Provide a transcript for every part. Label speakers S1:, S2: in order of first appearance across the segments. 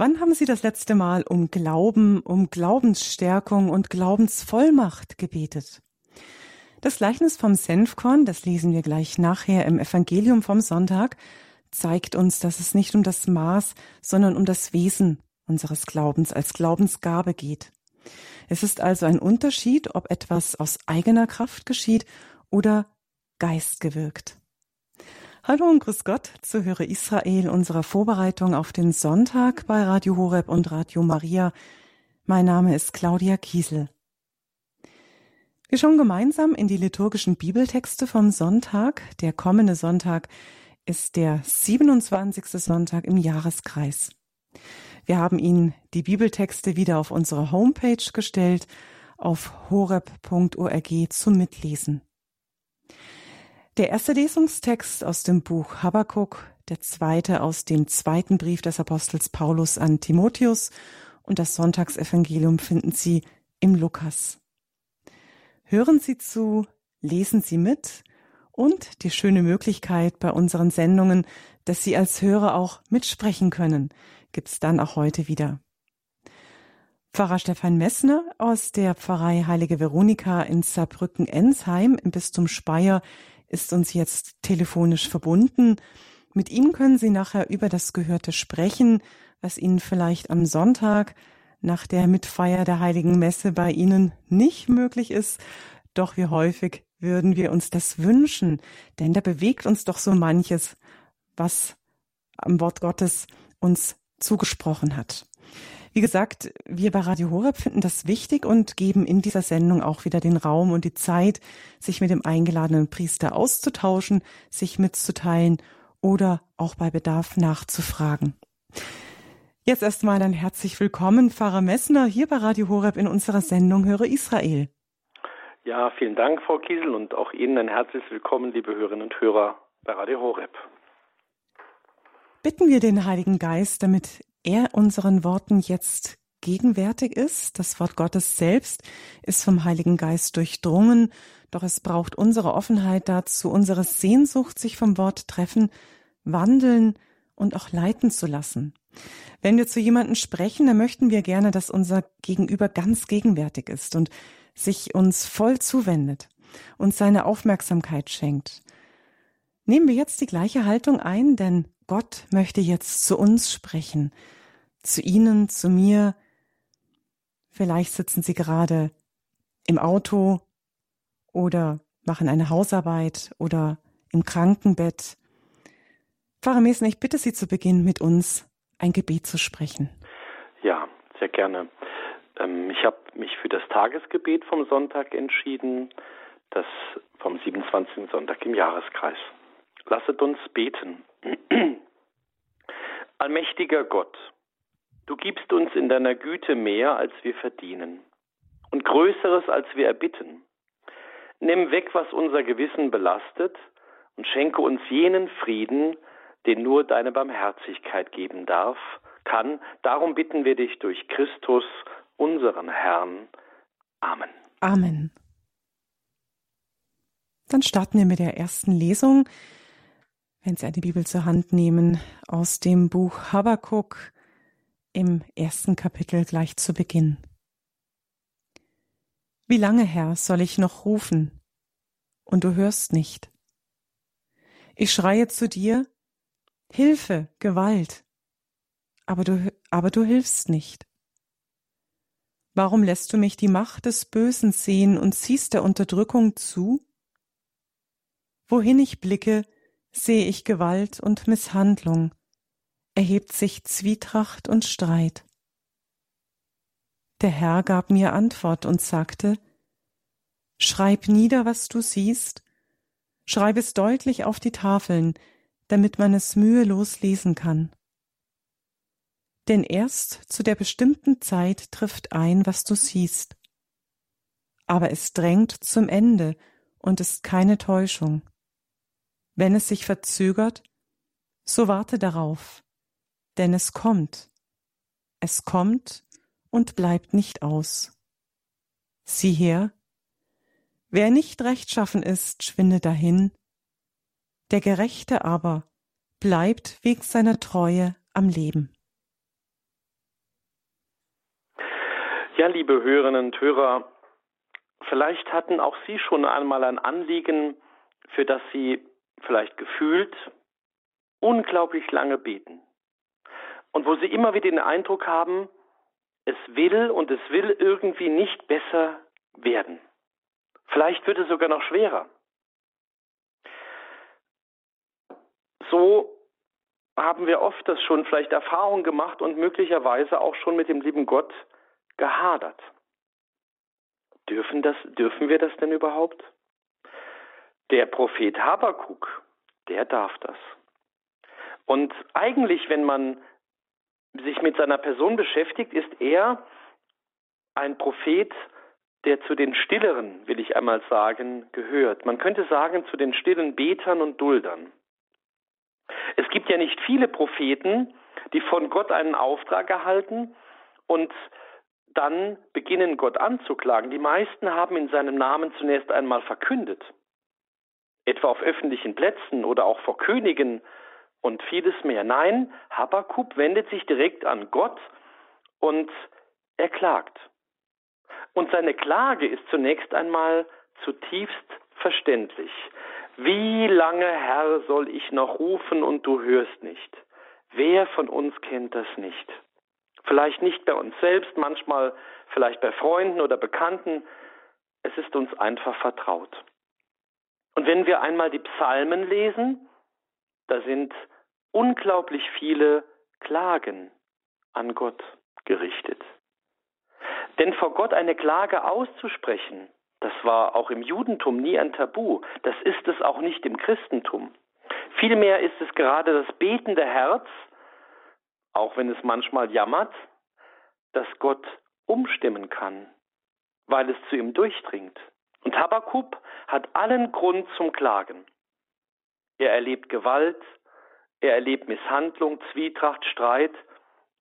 S1: Wann haben Sie das letzte Mal um Glauben, um Glaubensstärkung und Glaubensvollmacht gebetet? Das Gleichnis vom Senfkorn, das lesen wir gleich nachher im Evangelium vom Sonntag, zeigt uns, dass es nicht um das Maß, sondern um das Wesen unseres Glaubens als Glaubensgabe geht. Es ist also ein Unterschied, ob etwas aus eigener Kraft geschieht oder geistgewirkt. Hallo und grüß Gott zu Höre Israel unserer Vorbereitung auf den Sonntag bei Radio Horeb und Radio Maria. Mein Name ist Claudia Kiesel. Wir schauen gemeinsam in die liturgischen Bibeltexte vom Sonntag. Der kommende Sonntag ist der 27. Sonntag im Jahreskreis. Wir haben Ihnen die Bibeltexte wieder auf unsere Homepage gestellt, auf horeb.org zum Mitlesen. Der erste Lesungstext aus dem Buch Habakkuk, der zweite aus dem zweiten Brief des Apostels Paulus an Timotheus und das Sonntagsevangelium finden Sie im Lukas. Hören Sie zu, lesen Sie mit und die schöne Möglichkeit bei unseren Sendungen, dass Sie als Hörer auch mitsprechen können, gibt's dann auch heute wieder. Pfarrer Stefan Messner aus der Pfarrei Heilige Veronika in Saarbrücken-Ensheim im Bistum Speyer ist uns jetzt telefonisch verbunden. Mit ihm können Sie nachher über das Gehörte sprechen, was Ihnen vielleicht am Sonntag nach der Mitfeier der Heiligen Messe bei Ihnen nicht möglich ist. Doch wie häufig würden wir uns das wünschen, denn da bewegt uns doch so manches, was am Wort Gottes uns zugesprochen hat. Wie gesagt, wir bei Radio Horeb finden das wichtig und geben in dieser Sendung auch wieder den Raum und die Zeit, sich mit dem eingeladenen Priester auszutauschen, sich mitzuteilen oder auch bei Bedarf nachzufragen. Jetzt erstmal ein herzlich willkommen, Pfarrer Messner, hier bei Radio Horeb in unserer Sendung Höre Israel.
S2: Ja, vielen Dank, Frau Kiesel, und auch Ihnen ein herzliches Willkommen, liebe Hörerinnen und Hörer bei Radio Horeb.
S1: Bitten wir den Heiligen Geist, damit er unseren Worten jetzt gegenwärtig ist. Das Wort Gottes selbst ist vom Heiligen Geist durchdrungen, doch es braucht unsere Offenheit dazu, unsere Sehnsucht, sich vom Wort treffen, wandeln und auch leiten zu lassen. Wenn wir zu jemandem sprechen, dann möchten wir gerne, dass unser Gegenüber ganz gegenwärtig ist und sich uns voll zuwendet, und seine Aufmerksamkeit schenkt. Nehmen wir jetzt die gleiche Haltung ein, denn Gott möchte jetzt zu uns sprechen, zu Ihnen, zu mir. Vielleicht sitzen Sie gerade im Auto oder machen eine Hausarbeit oder im Krankenbett. Pfarrer Mesen, ich bitte Sie zu Beginn mit uns ein Gebet zu sprechen.
S2: Ja, sehr gerne. Ähm, ich habe mich für das Tagesgebet vom Sonntag entschieden, das vom 27. Sonntag im Jahreskreis. Lasset uns beten. Allmächtiger Gott, du gibst uns in deiner Güte mehr, als wir verdienen und Größeres, als wir erbitten. Nimm weg, was unser Gewissen belastet und schenke uns jenen Frieden, den nur deine Barmherzigkeit geben darf, kann. Darum bitten wir dich durch Christus, unseren Herrn. Amen.
S1: Amen. Dann starten wir mit der ersten Lesung, wenn Sie eine Bibel zur Hand nehmen, aus dem Buch Habakkuk im ersten Kapitel gleich zu Beginn. Wie lange, Herr, soll ich noch rufen, und du hörst nicht? Ich schreie zu dir, Hilfe, Gewalt, aber du, aber du hilfst nicht. Warum lässt du mich die Macht des Bösen sehen und ziehst der Unterdrückung zu? Wohin ich blicke, sehe ich Gewalt und Misshandlung, erhebt sich Zwietracht und Streit. Der Herr gab mir Antwort und sagte, Schreib nieder, was du siehst, schreib es deutlich auf die Tafeln, damit man es mühelos lesen kann. Denn erst zu der bestimmten Zeit trifft ein, was du siehst. Aber es drängt zum Ende und ist keine Täuschung. Wenn es sich verzögert, so warte darauf, denn es kommt. Es kommt und bleibt nicht aus. Sieh her, wer nicht rechtschaffen ist, schwinde dahin, der Gerechte aber bleibt wegen seiner Treue am Leben.
S2: Ja, liebe Hörerinnen und Hörer, vielleicht hatten auch Sie schon einmal ein Anliegen, für das Sie vielleicht gefühlt unglaublich lange beten. Und wo Sie immer wieder den Eindruck haben, es will und es will irgendwie nicht besser werden. Vielleicht wird es sogar noch schwerer. So haben wir oft das schon vielleicht Erfahrung gemacht und möglicherweise auch schon mit dem lieben Gott gehadert. Dürfen, das, dürfen wir das denn überhaupt? Der Prophet Habakuk, der darf das. Und eigentlich, wenn man sich mit seiner Person beschäftigt, ist er ein Prophet, der zu den Stilleren, will ich einmal sagen, gehört. Man könnte sagen, zu den stillen Betern und Duldern. Es gibt ja nicht viele Propheten, die von Gott einen Auftrag erhalten und dann beginnen Gott anzuklagen. Die meisten haben in seinem Namen zunächst einmal verkündet, etwa auf öffentlichen Plätzen oder auch vor Königen und vieles mehr. Nein, Habakkuk wendet sich direkt an Gott und er klagt. Und seine Klage ist zunächst einmal zutiefst verständlich. Wie lange, Herr, soll ich noch rufen und du hörst nicht? Wer von uns kennt das nicht? Vielleicht nicht bei uns selbst, manchmal vielleicht bei Freunden oder Bekannten. Es ist uns einfach vertraut. Und wenn wir einmal die Psalmen lesen, da sind unglaublich viele Klagen an Gott gerichtet. Denn vor Gott eine Klage auszusprechen, das war auch im Judentum nie ein Tabu. Das ist es auch nicht im Christentum. Vielmehr ist es gerade das betende Herz, auch wenn es manchmal jammert, dass Gott umstimmen kann, weil es zu ihm durchdringt. Und Habakkuk hat allen Grund zum Klagen. Er erlebt Gewalt, er erlebt Misshandlung, Zwietracht, Streit,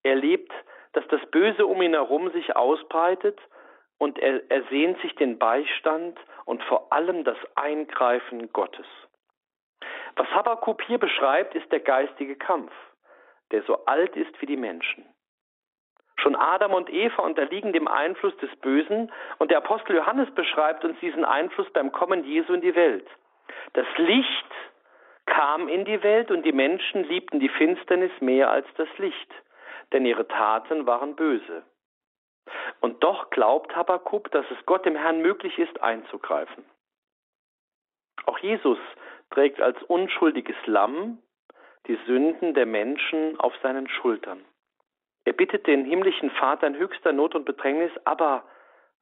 S2: er erlebt, dass das Böse um ihn herum sich ausbreitet und er, er sehnt sich den Beistand und vor allem das Eingreifen Gottes. Was Habakkuk hier beschreibt, ist der geistige Kampf, der so alt ist wie die Menschen. Schon Adam und Eva unterliegen dem Einfluss des Bösen und der Apostel Johannes beschreibt uns diesen Einfluss beim Kommen Jesu in die Welt. Das Licht kam in die Welt und die Menschen liebten die Finsternis mehr als das Licht, denn ihre Taten waren böse. Und doch glaubt Habakkuk, dass es Gott dem Herrn möglich ist, einzugreifen. Auch Jesus trägt als unschuldiges Lamm die Sünden der Menschen auf seinen Schultern. Er bittet den himmlischen Vater in höchster Not und Bedrängnis, aber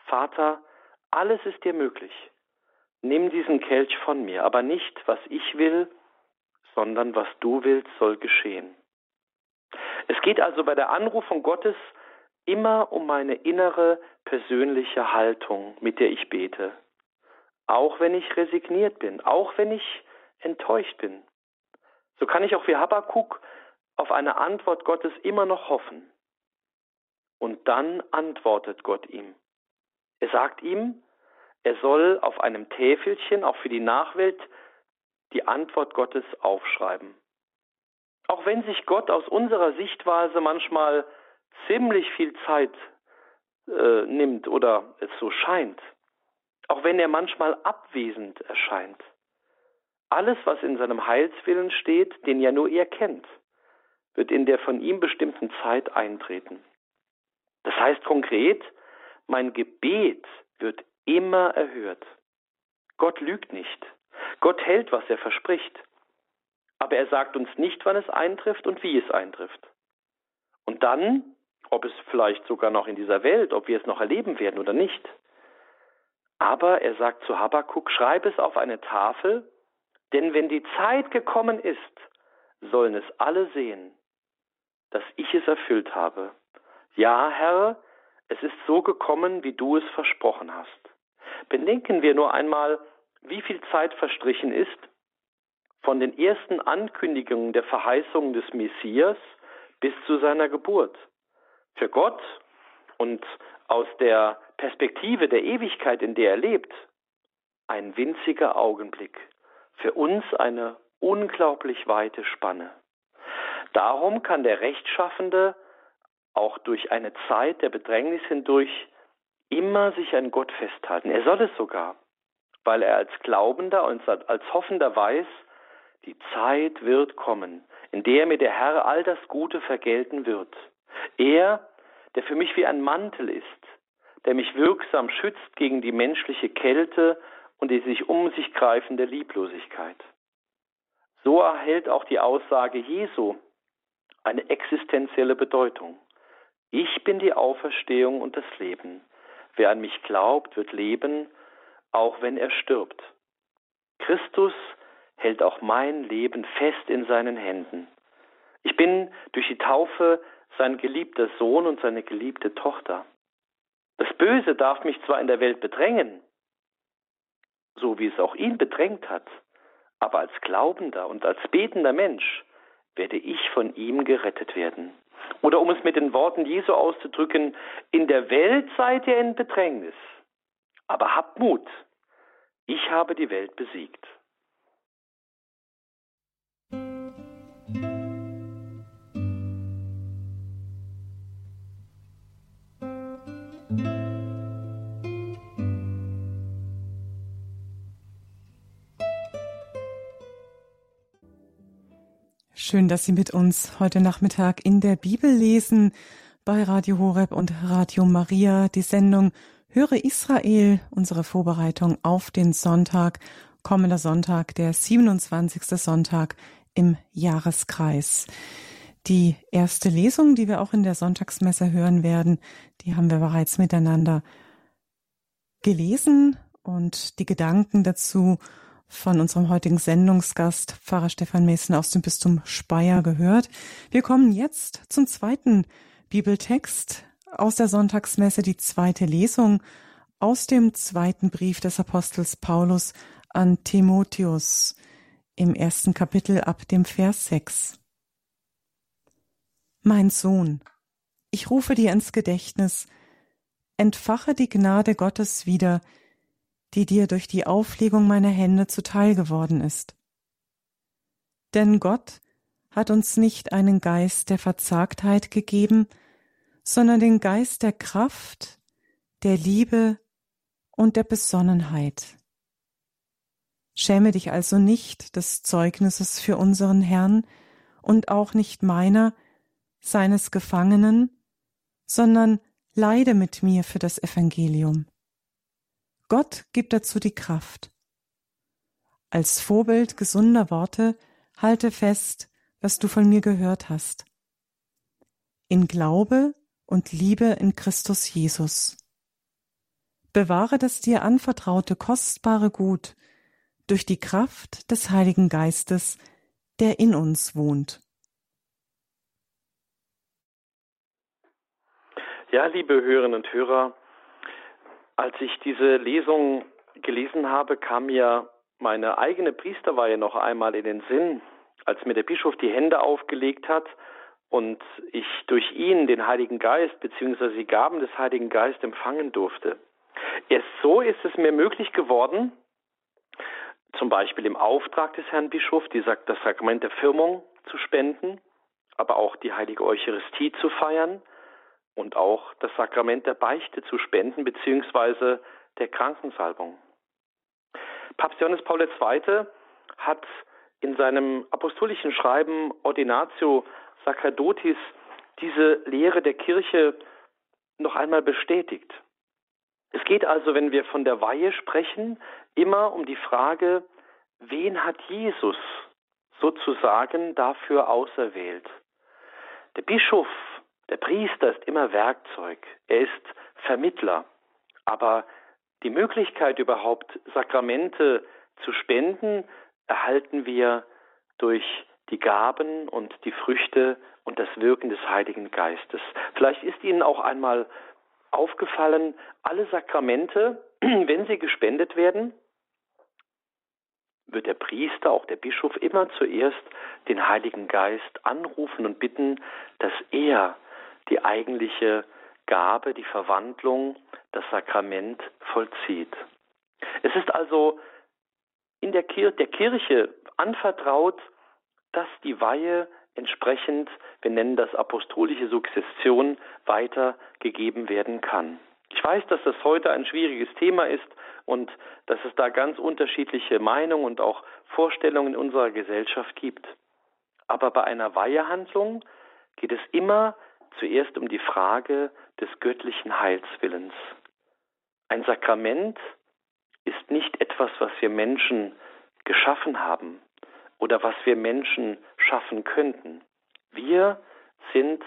S2: Vater, alles ist dir möglich. Nimm diesen Kelch von mir, aber nicht, was ich will, sondern was du willst, soll geschehen. Es geht also bei der Anrufung Gottes immer um meine innere persönliche Haltung, mit der ich bete. Auch wenn ich resigniert bin, auch wenn ich enttäuscht bin. So kann ich auch wie Habakkuk auf eine Antwort Gottes immer noch hoffen. Und dann antwortet Gott ihm. Er sagt ihm, er soll auf einem Täfelchen, auch für die Nachwelt, die Antwort Gottes aufschreiben. Auch wenn sich Gott aus unserer Sichtweise manchmal ziemlich viel Zeit äh, nimmt oder es so scheint, auch wenn er manchmal abwesend erscheint. Alles, was in seinem Heilswillen steht, den ja nur er kennt, wird in der von ihm bestimmten Zeit eintreten. Das heißt konkret, mein Gebet wird immer erhört. Gott lügt nicht. Gott hält, was er verspricht. Aber er sagt uns nicht, wann es eintrifft und wie es eintrifft. Und dann ob es vielleicht sogar noch in dieser Welt, ob wir es noch erleben werden oder nicht. Aber er sagt zu Habakkuk, schreib es auf eine Tafel, denn wenn die Zeit gekommen ist, sollen es alle sehen, dass ich es erfüllt habe. Ja, Herr, es ist so gekommen, wie du es versprochen hast. Bedenken wir nur einmal, wie viel Zeit verstrichen ist von den ersten Ankündigungen der Verheißungen des Messias bis zu seiner Geburt für Gott und aus der Perspektive der Ewigkeit, in der er lebt, ein winziger Augenblick. Für uns eine unglaublich weite Spanne. Darum kann der Rechtschaffende auch durch eine Zeit der Bedrängnis hindurch immer sich an Gott festhalten. Er soll es sogar, weil er als Glaubender und als Hoffender weiß, die Zeit wird kommen, in der mir der Herr all das Gute vergelten wird. Er, der für mich wie ein Mantel ist, der mich wirksam schützt gegen die menschliche Kälte und die sich um sich greifende Lieblosigkeit. So erhält auch die Aussage Jesu eine existenzielle Bedeutung. Ich bin die Auferstehung und das Leben. Wer an mich glaubt, wird leben, auch wenn er stirbt. Christus hält auch mein Leben fest in seinen Händen. Ich bin durch die Taufe sein geliebter Sohn und seine geliebte Tochter. Das Böse darf mich zwar in der Welt bedrängen, so wie es auch ihn bedrängt hat, aber als glaubender und als betender Mensch werde ich von ihm gerettet werden. Oder um es mit den Worten Jesu auszudrücken, in der Welt seid ihr in Bedrängnis, aber habt Mut, ich habe die Welt besiegt.
S1: Schön, dass Sie mit uns heute Nachmittag in der Bibel lesen bei Radio Horeb und Radio Maria. Die Sendung Höre Israel, unsere Vorbereitung auf den Sonntag, kommender Sonntag, der 27. Sonntag im Jahreskreis. Die erste Lesung, die wir auch in der Sonntagsmesse hören werden, die haben wir bereits miteinander gelesen und die Gedanken dazu von unserem heutigen Sendungsgast, Pfarrer Stefan Messen aus dem Bistum Speyer gehört. Wir kommen jetzt zum zweiten Bibeltext aus der Sonntagsmesse, die zweite Lesung aus dem zweiten Brief des Apostels Paulus an Timotheus im ersten Kapitel ab dem Vers 6. Mein Sohn, ich rufe dir ins Gedächtnis, entfache die Gnade Gottes wieder, die dir durch die Auflegung meiner Hände zuteil geworden ist. Denn Gott hat uns nicht einen Geist der Verzagtheit gegeben, sondern den Geist der Kraft, der Liebe und der Besonnenheit. Schäme dich also nicht des Zeugnisses für unseren Herrn und auch nicht meiner, seines Gefangenen, sondern leide mit mir für das Evangelium. Gott gibt dazu die Kraft. Als Vorbild gesunder Worte halte fest, was du von mir gehört hast. In Glaube und Liebe in Christus Jesus. Bewahre das dir anvertraute kostbare Gut durch die Kraft des Heiligen Geistes, der in uns wohnt.
S2: Ja, liebe Hörerinnen und Hörer, als ich diese Lesung gelesen habe, kam mir meine eigene Priesterweihe noch einmal in den Sinn, als mir der Bischof die Hände aufgelegt hat und ich durch ihn den Heiligen Geist bzw. die Gaben des Heiligen Geistes empfangen durfte. Erst so ist es mir möglich geworden, zum Beispiel im Auftrag des Herrn Bischofs das Sakrament der Firmung zu spenden, aber auch die heilige Eucharistie zu feiern, und auch das Sakrament der Beichte zu spenden beziehungsweise der Krankensalbung. Papst Johannes Paul II. hat in seinem apostolischen Schreiben Ordinatio Sacerdotis diese Lehre der Kirche noch einmal bestätigt. Es geht also, wenn wir von der Weihe sprechen, immer um die Frage, wen hat Jesus sozusagen dafür auserwählt? Der Bischof der Priester ist immer Werkzeug, er ist Vermittler. Aber die Möglichkeit überhaupt Sakramente zu spenden, erhalten wir durch die Gaben und die Früchte und das Wirken des Heiligen Geistes. Vielleicht ist Ihnen auch einmal aufgefallen, alle Sakramente, wenn sie gespendet werden, wird der Priester, auch der Bischof, immer zuerst den Heiligen Geist anrufen und bitten, dass er die eigentliche Gabe, die Verwandlung, das Sakrament vollzieht. Es ist also in der, Kir der Kirche anvertraut, dass die Weihe entsprechend, wir nennen das apostolische Sukzession, weitergegeben werden kann. Ich weiß, dass das heute ein schwieriges Thema ist und dass es da ganz unterschiedliche Meinungen und auch Vorstellungen in unserer Gesellschaft gibt. Aber bei einer Weihehandlung geht es immer zuerst um die Frage des göttlichen Heilswillens. Ein Sakrament ist nicht etwas, was wir Menschen geschaffen haben oder was wir Menschen schaffen könnten. Wir sind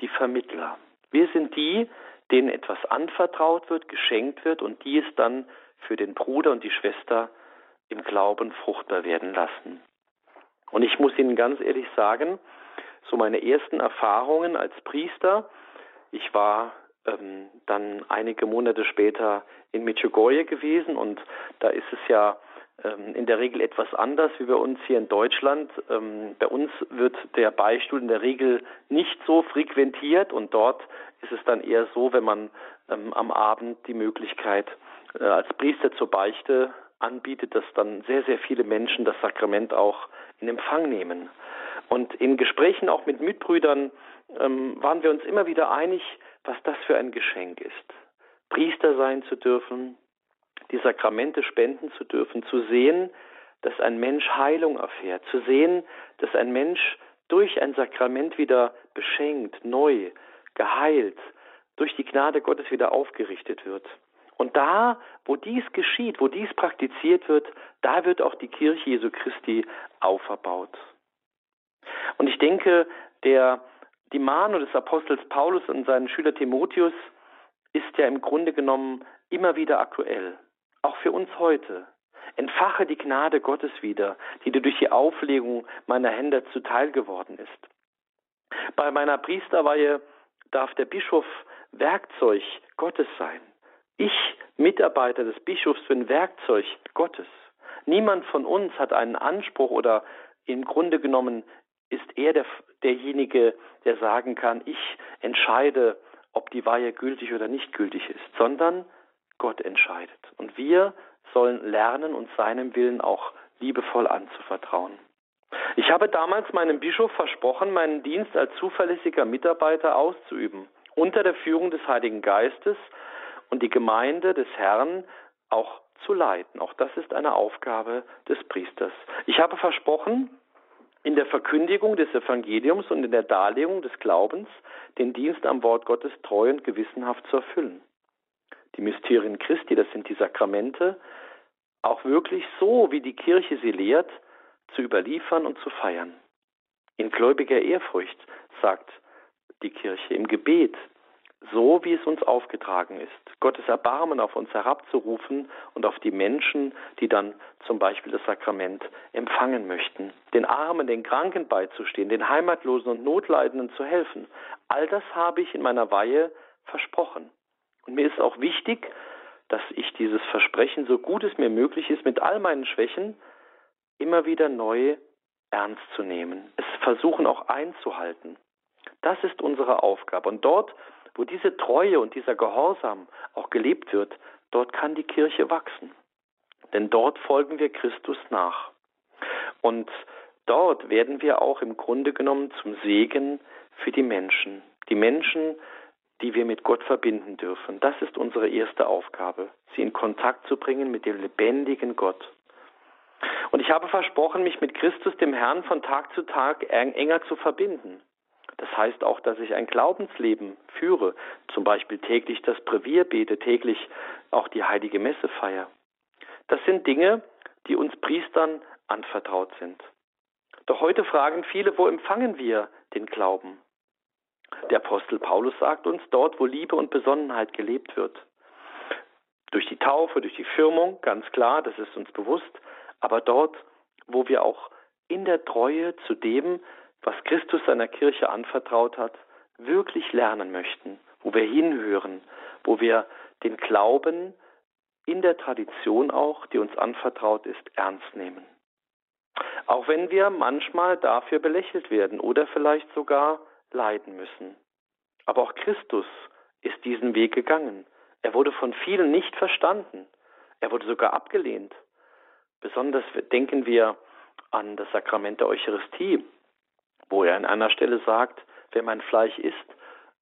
S2: die Vermittler. Wir sind die, denen etwas anvertraut wird, geschenkt wird und die es dann für den Bruder und die Schwester im Glauben fruchtbar werden lassen. Und ich muss Ihnen ganz ehrlich sagen, so meine ersten Erfahrungen als Priester, ich war ähm, dann einige Monate später in Medjugorje gewesen und da ist es ja ähm, in der Regel etwas anders wie bei uns hier in Deutschland. Ähm, bei uns wird der Beistuhl in der Regel nicht so frequentiert und dort ist es dann eher so, wenn man ähm, am Abend die Möglichkeit äh, als Priester zur Beichte anbietet, dass dann sehr, sehr viele Menschen das Sakrament auch in Empfang nehmen. Und in Gesprächen auch mit Mitbrüdern ähm, waren wir uns immer wieder einig, was das für ein Geschenk ist. Priester sein zu dürfen, die Sakramente spenden zu dürfen, zu sehen, dass ein Mensch Heilung erfährt, zu sehen, dass ein Mensch durch ein Sakrament wieder beschenkt, neu, geheilt, durch die Gnade Gottes wieder aufgerichtet wird. Und da, wo dies geschieht, wo dies praktiziert wird, da wird auch die Kirche Jesu Christi auferbaut. Und ich denke, der, die Mahnung des Apostels Paulus und seinen Schüler Timotheus ist ja im Grunde genommen immer wieder aktuell. Auch für uns heute. Entfache die Gnade Gottes wieder, die dir durch die Auflegung meiner Hände zuteil geworden ist. Bei meiner Priesterweihe darf der Bischof Werkzeug Gottes sein. Ich, Mitarbeiter des Bischofs, bin Werkzeug Gottes. Niemand von uns hat einen Anspruch oder im Grunde genommen ist er der, derjenige, der sagen kann, ich entscheide, ob die Weihe gültig oder nicht gültig ist, sondern Gott entscheidet. Und wir sollen lernen, uns seinem Willen auch liebevoll anzuvertrauen. Ich habe damals meinem Bischof versprochen, meinen Dienst als zuverlässiger Mitarbeiter auszuüben, unter der Führung des Heiligen Geistes und die Gemeinde des Herrn auch zu leiten. Auch das ist eine Aufgabe des Priesters. Ich habe versprochen, in der Verkündigung des Evangeliums und in der Darlegung des Glaubens den Dienst am Wort Gottes treu und gewissenhaft zu erfüllen die Mysterien Christi, das sind die Sakramente, auch wirklich so, wie die Kirche sie lehrt, zu überliefern und zu feiern. In gläubiger Ehrfurcht, sagt die Kirche, im Gebet, so wie es uns aufgetragen ist, Gottes Erbarmen auf uns herabzurufen und auf die Menschen, die dann zum Beispiel das Sakrament empfangen möchten, den Armen, den Kranken beizustehen, den Heimatlosen und Notleidenden zu helfen. All das habe ich in meiner Weihe versprochen. Und mir ist auch wichtig, dass ich dieses Versprechen, so gut es mir möglich ist, mit all meinen Schwächen immer wieder neu ernst zu nehmen, es versuchen auch einzuhalten. Das ist unsere Aufgabe. Und dort, wo diese Treue und dieser Gehorsam auch gelebt wird, dort kann die Kirche wachsen. Denn dort folgen wir Christus nach. Und dort werden wir auch im Grunde genommen zum Segen für die Menschen. Die Menschen, die wir mit Gott verbinden dürfen. Das ist unsere erste Aufgabe, sie in Kontakt zu bringen mit dem lebendigen Gott. Und ich habe versprochen, mich mit Christus, dem Herrn, von Tag zu Tag enger zu verbinden. Das heißt auch, dass ich ein Glaubensleben führe, zum Beispiel täglich das Brevier bete, täglich auch die heilige Messe feier. Das sind Dinge, die uns Priestern anvertraut sind. Doch heute fragen viele, wo empfangen wir den Glauben? Der Apostel Paulus sagt uns, dort, wo Liebe und Besonnenheit gelebt wird. Durch die Taufe, durch die Firmung, ganz klar, das ist uns bewusst, aber dort, wo wir auch in der Treue zu dem, was Christus seiner Kirche anvertraut hat, wirklich lernen möchten, wo wir hinhören, wo wir den Glauben in der Tradition auch, die uns anvertraut ist, ernst nehmen. Auch wenn wir manchmal dafür belächelt werden oder vielleicht sogar leiden müssen. Aber auch Christus ist diesen Weg gegangen. Er wurde von vielen nicht verstanden. Er wurde sogar abgelehnt. Besonders denken wir an das Sakrament der Eucharistie, wo er an einer Stelle sagt, wer mein Fleisch isst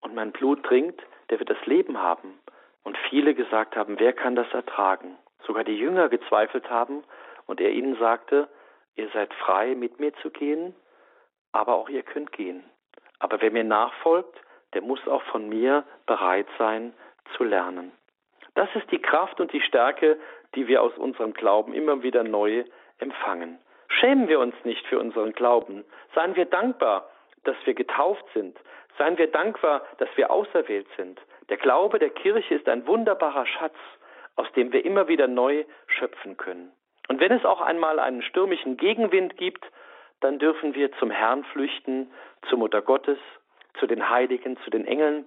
S2: und mein Blut trinkt, der wird das Leben haben. und viele gesagt haben, wer kann das ertragen? Sogar die Jünger gezweifelt haben und er ihnen sagte, ihr seid frei, mit mir zu gehen, aber auch ihr könnt gehen. Aber wer mir nachfolgt, der muss auch von mir bereit sein zu lernen. Das ist die Kraft und die Stärke, die wir aus unserem Glauben immer wieder neu empfangen. Schämen wir uns nicht für unseren Glauben. Seien wir dankbar, dass wir getauft sind. Seien wir dankbar, dass wir auserwählt sind. Der Glaube der Kirche ist ein wunderbarer Schatz, aus dem wir immer wieder neu schöpfen können. Und wenn es auch einmal einen stürmischen Gegenwind gibt, dann dürfen wir zum Herrn flüchten, zur Mutter Gottes, zu den Heiligen, zu den Engeln,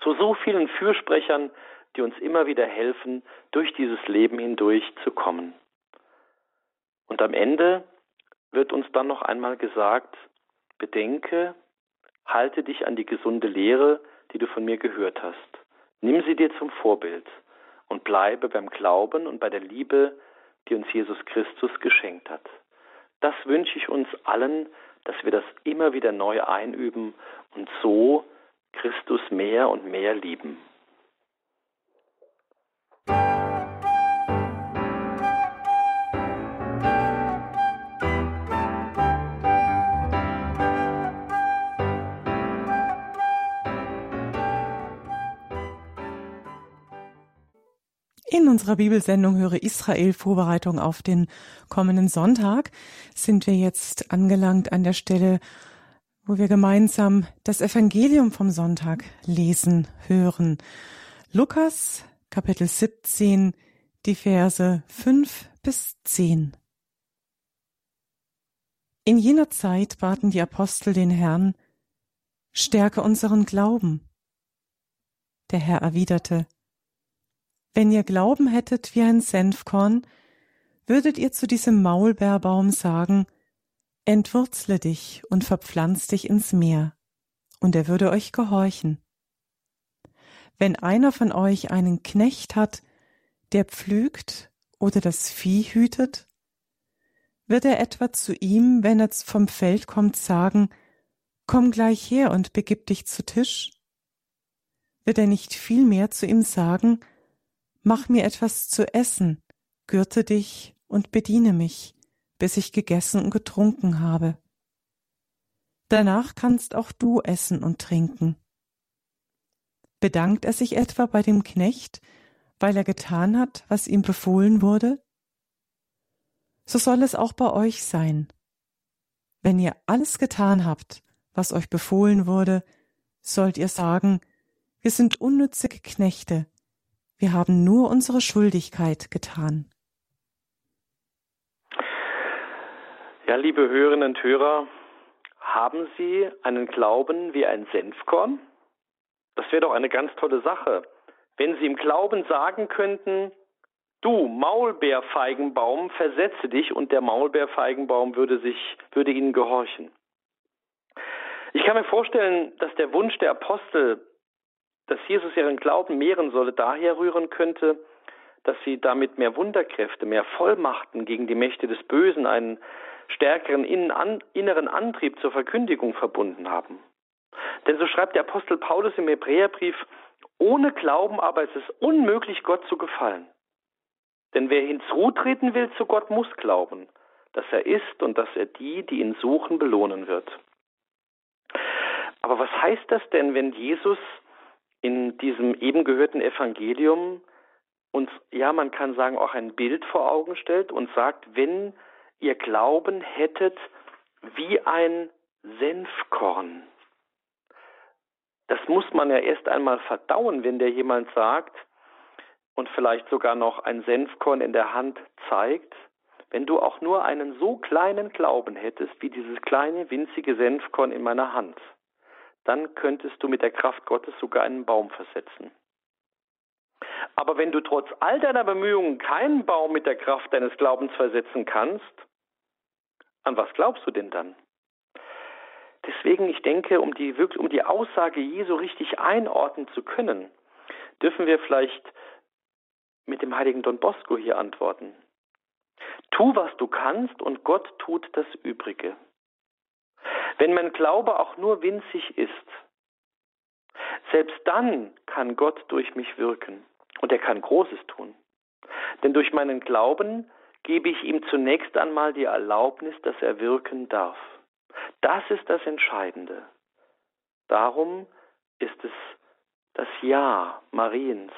S2: zu so vielen Fürsprechern, die uns immer wieder helfen, durch dieses Leben hindurch zu kommen. Und am Ende wird uns dann noch einmal gesagt, bedenke, halte dich an die gesunde Lehre, die du von mir gehört hast. Nimm sie dir zum Vorbild und bleibe beim Glauben und bei der Liebe, die uns Jesus Christus geschenkt hat. Das wünsche ich uns allen, dass wir das immer wieder neu einüben und so Christus mehr und mehr lieben.
S1: In unserer Bibelsendung Höre Israel Vorbereitung auf den kommenden Sonntag sind wir jetzt angelangt an der Stelle, wo wir gemeinsam das Evangelium vom Sonntag lesen, hören. Lukas Kapitel 17, die Verse 5 bis 10. In jener Zeit baten die Apostel den Herrn, Stärke unseren Glauben. Der Herr erwiderte, wenn ihr Glauben hättet wie ein Senfkorn, würdet ihr zu diesem Maulbeerbaum sagen, Entwurzle dich und verpflanz dich ins Meer, und er würde euch gehorchen. Wenn einer von euch einen Knecht hat, der pflügt oder das Vieh hütet, wird er etwa zu ihm, wenn er vom Feld kommt, sagen, Komm gleich her und begib dich zu Tisch? Wird er nicht vielmehr zu ihm sagen, Mach mir etwas zu essen, gürte dich und bediene mich, bis ich gegessen und getrunken habe. Danach kannst auch du essen und trinken. Bedankt er sich etwa bei dem Knecht, weil er getan hat, was ihm befohlen wurde? So soll es auch bei euch sein. Wenn ihr alles getan habt, was euch befohlen wurde, sollt ihr sagen, wir sind unnützige Knechte, wir haben nur unsere Schuldigkeit getan.
S2: Ja, liebe Hörerinnen und Hörer, haben Sie einen Glauben wie ein Senfkorn? Das wäre doch eine ganz tolle Sache, wenn Sie im Glauben sagen könnten, du Maulbeerfeigenbaum, versetze dich und der Maulbeerfeigenbaum würde sich, würde Ihnen gehorchen. Ich kann mir vorstellen, dass der Wunsch der Apostel dass Jesus ihren Glauben mehren solle, daher rühren könnte, dass sie damit mehr Wunderkräfte, mehr Vollmachten gegen die Mächte des Bösen, einen stärkeren inneren Antrieb zur Verkündigung verbunden haben. Denn so schreibt der Apostel Paulus im Hebräerbrief, ohne Glauben aber ist es unmöglich, Gott zu gefallen. Denn wer hinzutreten will zu Gott, muss glauben, dass er ist und dass er die, die ihn suchen, belohnen wird. Aber was heißt das denn, wenn Jesus in diesem eben gehörten Evangelium uns, ja, man kann sagen, auch ein Bild vor Augen stellt und sagt, wenn ihr Glauben hättet wie ein Senfkorn. Das muss man ja erst einmal verdauen, wenn der jemand sagt und vielleicht sogar noch ein Senfkorn in der Hand zeigt. Wenn du auch nur einen so kleinen Glauben hättest wie dieses kleine winzige Senfkorn in meiner Hand, dann könntest du mit der Kraft Gottes sogar einen Baum versetzen. Aber wenn du trotz all deiner Bemühungen keinen Baum mit der Kraft deines Glaubens versetzen kannst, an was glaubst du denn dann? Deswegen, ich denke, um die, um die Aussage Jesu richtig einordnen zu können, dürfen wir vielleicht mit dem heiligen Don Bosco hier antworten. Tu, was du kannst, und Gott tut das Übrige. Wenn mein Glaube auch nur winzig ist, selbst dann kann Gott durch mich wirken. Und er kann Großes tun. Denn durch meinen Glauben gebe ich ihm zunächst einmal die Erlaubnis, dass er wirken darf. Das ist das Entscheidende. Darum ist es das Ja Mariens,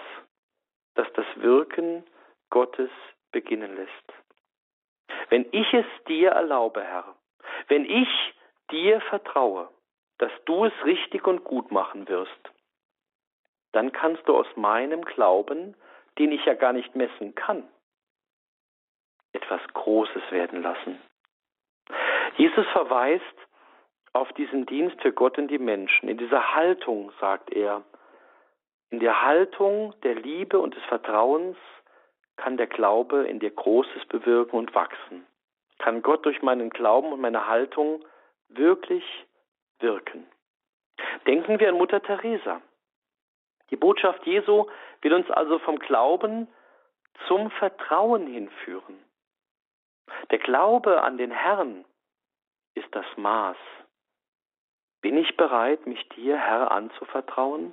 S2: das das Wirken Gottes beginnen lässt. Wenn ich es dir erlaube, Herr, wenn ich dir vertraue, dass du es richtig und gut machen wirst, dann kannst du aus meinem Glauben, den ich ja gar nicht messen kann, etwas Großes werden lassen. Jesus verweist auf diesen Dienst für Gott und die Menschen. In dieser Haltung, sagt er, in der Haltung der Liebe und des Vertrauens kann der Glaube in dir Großes bewirken und wachsen. Kann Gott durch meinen Glauben und meine Haltung wirklich wirken. Denken wir an Mutter Teresa. Die Botschaft Jesu will uns also vom Glauben zum Vertrauen hinführen. Der Glaube an den Herrn ist das Maß. Bin ich bereit, mich dir, Herr, anzuvertrauen?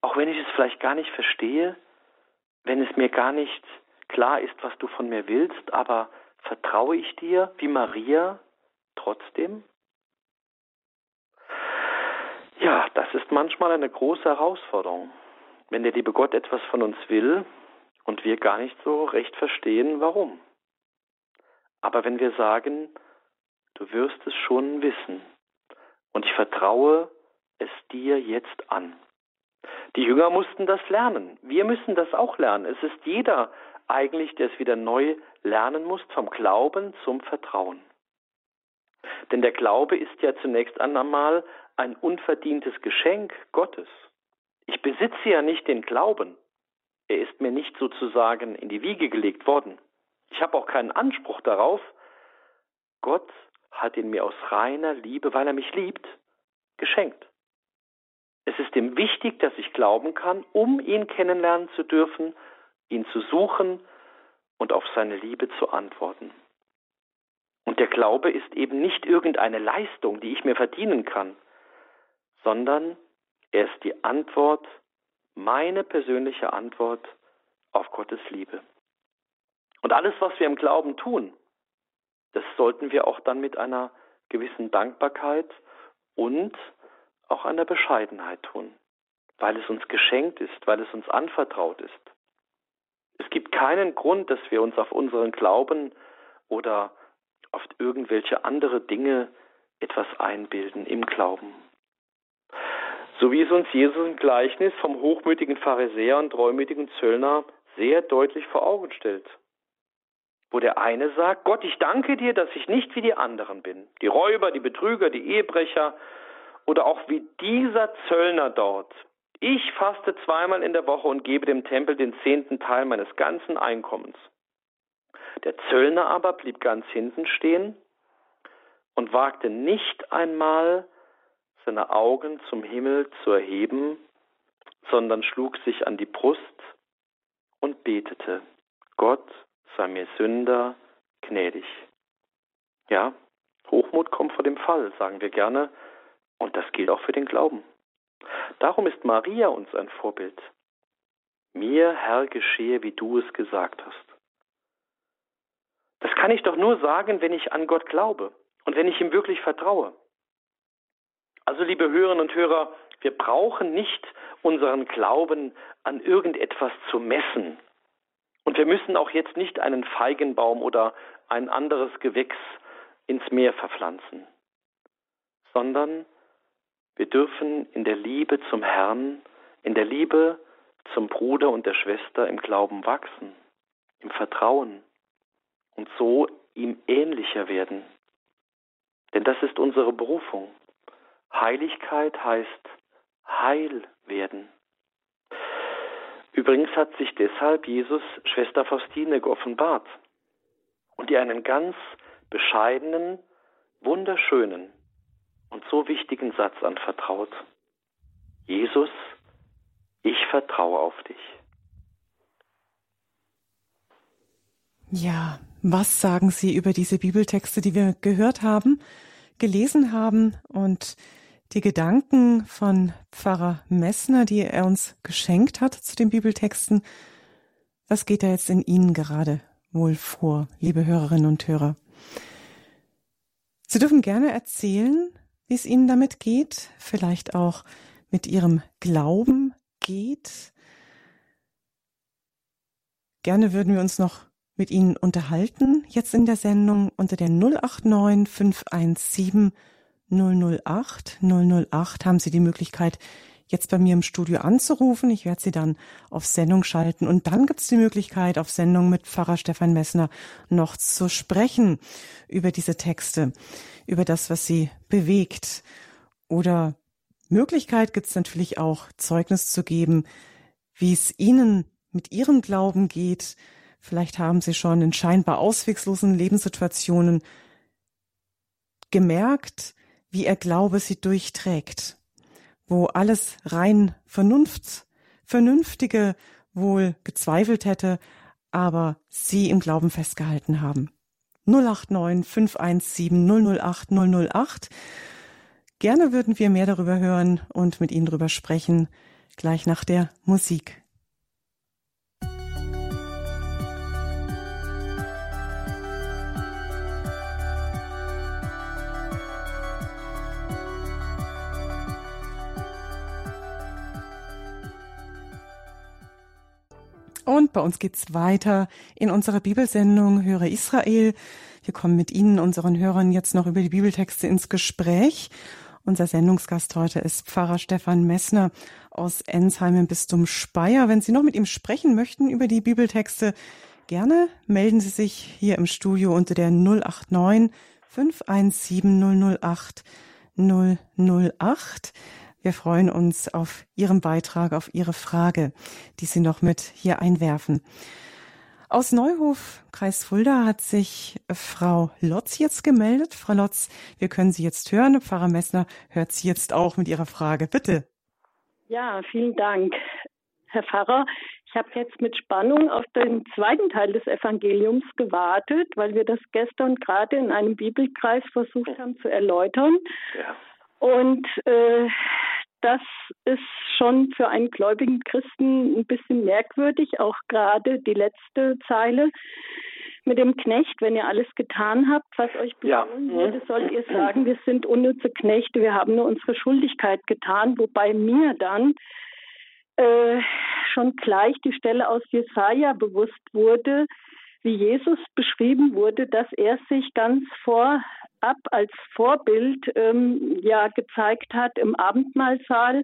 S2: Auch wenn ich es vielleicht gar nicht verstehe, wenn es mir gar nicht klar ist, was du von mir willst, aber vertraue ich dir wie Maria trotzdem? Ja, das ist manchmal eine große Herausforderung, wenn der liebe Gott etwas von uns will und wir gar nicht so recht verstehen, warum. Aber wenn wir sagen, du wirst es schon wissen und ich vertraue es dir jetzt an. Die Jünger mussten das lernen. Wir müssen das auch lernen. Es ist jeder eigentlich, der es wieder neu lernen muss, vom Glauben zum Vertrauen. Denn der Glaube ist ja zunächst einmal ein unverdientes Geschenk Gottes. Ich besitze ja nicht den Glauben. Er ist mir nicht sozusagen in die Wiege gelegt worden. Ich habe auch keinen Anspruch darauf. Gott hat ihn mir aus reiner Liebe, weil er mich liebt, geschenkt. Es ist ihm wichtig, dass ich glauben kann, um ihn kennenlernen zu dürfen, ihn zu suchen und auf seine Liebe zu antworten. Und der Glaube ist eben nicht irgendeine Leistung, die ich mir verdienen kann, sondern er ist die Antwort, meine persönliche Antwort auf Gottes Liebe. Und alles, was wir im Glauben tun, das sollten wir auch dann mit einer gewissen Dankbarkeit und auch einer Bescheidenheit tun, weil es uns geschenkt ist, weil es uns anvertraut ist. Es gibt keinen Grund, dass wir uns auf unseren Glauben oder auf irgendwelche andere Dinge etwas einbilden im Glauben. So wie es uns Jesus im Gleichnis vom hochmütigen Pharisäer und treumütigen Zöllner sehr deutlich vor Augen stellt. Wo der eine sagt, Gott, ich danke dir, dass ich nicht wie die anderen bin. Die Räuber, die Betrüger, die Ehebrecher oder auch wie dieser Zöllner dort. Ich faste zweimal in der Woche und gebe dem Tempel den zehnten Teil meines ganzen Einkommens. Der Zöllner aber blieb ganz hinten stehen und wagte nicht einmal seine Augen zum Himmel zu erheben, sondern schlug sich an die Brust und betete, Gott sei mir Sünder gnädig. Ja, Hochmut kommt vor dem Fall, sagen wir gerne, und das gilt auch für den Glauben. Darum ist Maria uns ein Vorbild. Mir, Herr, geschehe, wie du es gesagt hast. Das kann ich doch nur sagen, wenn ich an Gott glaube und wenn ich ihm wirklich vertraue. Also, liebe Hörerinnen und Hörer, wir brauchen nicht unseren Glauben an irgendetwas zu messen. Und wir müssen auch jetzt nicht einen Feigenbaum oder ein anderes Gewächs ins Meer verpflanzen, sondern wir dürfen in der Liebe zum Herrn, in der Liebe zum Bruder und der Schwester im Glauben wachsen, im Vertrauen und so ihm ähnlicher werden. Denn das ist unsere Berufung. Heiligkeit heißt heil werden. Übrigens hat sich deshalb Jesus Schwester Faustine geoffenbart und ihr einen ganz bescheidenen, wunderschönen, und so wichtigen Satz anvertraut. Jesus, ich vertraue auf dich.
S1: Ja, was sagen Sie über diese Bibeltexte, die wir gehört haben, gelesen haben und die Gedanken von Pfarrer Messner, die er uns geschenkt hat zu den Bibeltexten. Was geht da jetzt in Ihnen gerade wohl vor, liebe Hörerinnen und Hörer? Sie dürfen gerne erzählen, wie es Ihnen damit geht, vielleicht auch mit Ihrem Glauben geht. Gerne würden wir uns noch mit Ihnen unterhalten, jetzt in der Sendung unter der 089 517 008 008 haben Sie die Möglichkeit, jetzt bei mir im Studio anzurufen. Ich werde Sie dann auf Sendung schalten. Und dann gibt es die Möglichkeit, auf Sendung mit Pfarrer Stefan Messner noch zu sprechen über diese Texte, über das, was Sie bewegt. Oder Möglichkeit gibt es natürlich auch, Zeugnis zu geben, wie es Ihnen mit Ihrem Glauben geht. Vielleicht haben Sie schon in scheinbar ausweglosen Lebenssituationen gemerkt, wie er Glaube sie durchträgt, wo alles rein Vernunft, Vernünftige wohl gezweifelt hätte, aber sie im Glauben festgehalten haben. 089 517 008 008. Gerne würden wir mehr darüber hören und mit Ihnen darüber sprechen, gleich nach der Musik. Und bei uns geht's weiter in unserer Bibelsendung Höre Israel. Wir kommen mit Ihnen, unseren Hörern, jetzt noch über die Bibeltexte ins Gespräch. Unser Sendungsgast heute ist Pfarrer Stefan Messner aus Ensheim im Bistum Speyer. Wenn Sie noch mit ihm sprechen möchten über die Bibeltexte, gerne melden Sie sich hier im Studio unter der 089 517 008 008. Wir freuen uns auf Ihren Beitrag, auf Ihre Frage, die Sie noch mit hier einwerfen. Aus Neuhof, Kreis Fulda, hat sich Frau Lotz jetzt gemeldet. Frau Lotz, wir können Sie jetzt hören. Pfarrer Messner hört Sie jetzt auch mit Ihrer Frage. Bitte.
S3: Ja, vielen Dank, Herr Pfarrer. Ich habe jetzt mit Spannung auf den zweiten Teil des Evangeliums gewartet, weil wir das gestern gerade in einem Bibelkreis versucht haben zu erläutern. Ja. Und äh, das ist schon für einen gläubigen Christen ein bisschen merkwürdig, auch gerade die letzte Zeile mit dem Knecht, wenn ihr alles getan habt, was euch befohlen ja. wurde, sollt ihr sagen, wir sind unnütze Knechte, wir haben nur unsere Schuldigkeit getan, wobei mir dann äh, schon gleich die Stelle aus Jesaja bewusst wurde, wie Jesus beschrieben wurde, dass er sich ganz vor ab als Vorbild ähm, ja gezeigt hat im Abendmahlsaal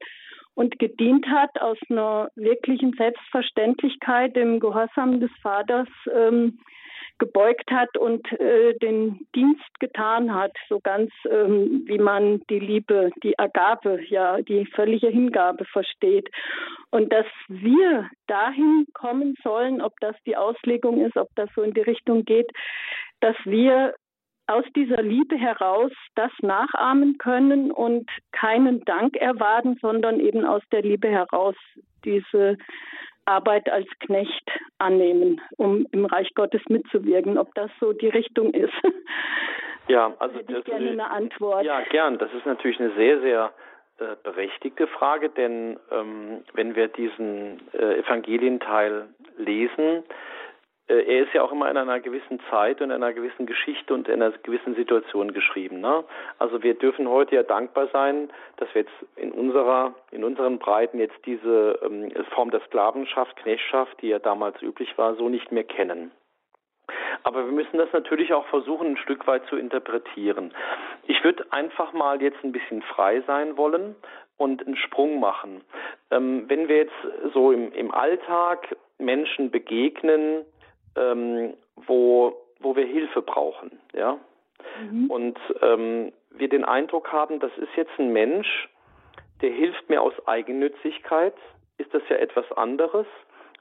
S3: und gedient hat aus einer wirklichen Selbstverständlichkeit im Gehorsam des Vaters ähm, gebeugt hat und äh, den Dienst getan hat, so ganz ähm, wie man die Liebe, die Agabe, ja, die völlige Hingabe versteht. Und dass wir dahin kommen sollen, ob das die Auslegung ist, ob das so in die Richtung geht, dass wir aus dieser Liebe heraus das nachahmen können und keinen Dank erwarten, sondern eben aus der Liebe heraus diese Arbeit als Knecht annehmen, um im Reich Gottes mitzuwirken, ob das so die Richtung ist.
S2: Ja, also
S3: Hätte ich gerne eine Antwort.
S2: Ja, gern. Das ist natürlich eine sehr, sehr äh, berechtigte Frage, denn ähm, wenn wir diesen äh, Evangelienteil lesen, er ist ja auch immer in einer gewissen Zeit und in einer gewissen Geschichte und in einer gewissen Situation geschrieben. Ne? Also wir dürfen heute ja dankbar sein, dass wir jetzt in unserer, in unseren Breiten jetzt diese ähm, Form der Sklavenschaft, Knechtschaft, die ja damals üblich war, so nicht mehr kennen. Aber wir müssen das natürlich auch versuchen, ein Stück weit zu interpretieren. Ich würde einfach mal jetzt ein bisschen frei sein wollen und einen Sprung machen. Ähm, wenn wir jetzt so im, im Alltag Menschen begegnen, ähm, wo, wo wir Hilfe brauchen, ja. Mhm. Und ähm, wir den Eindruck haben, das ist jetzt ein Mensch, der hilft mir aus Eigennützigkeit, ist das ja etwas anderes,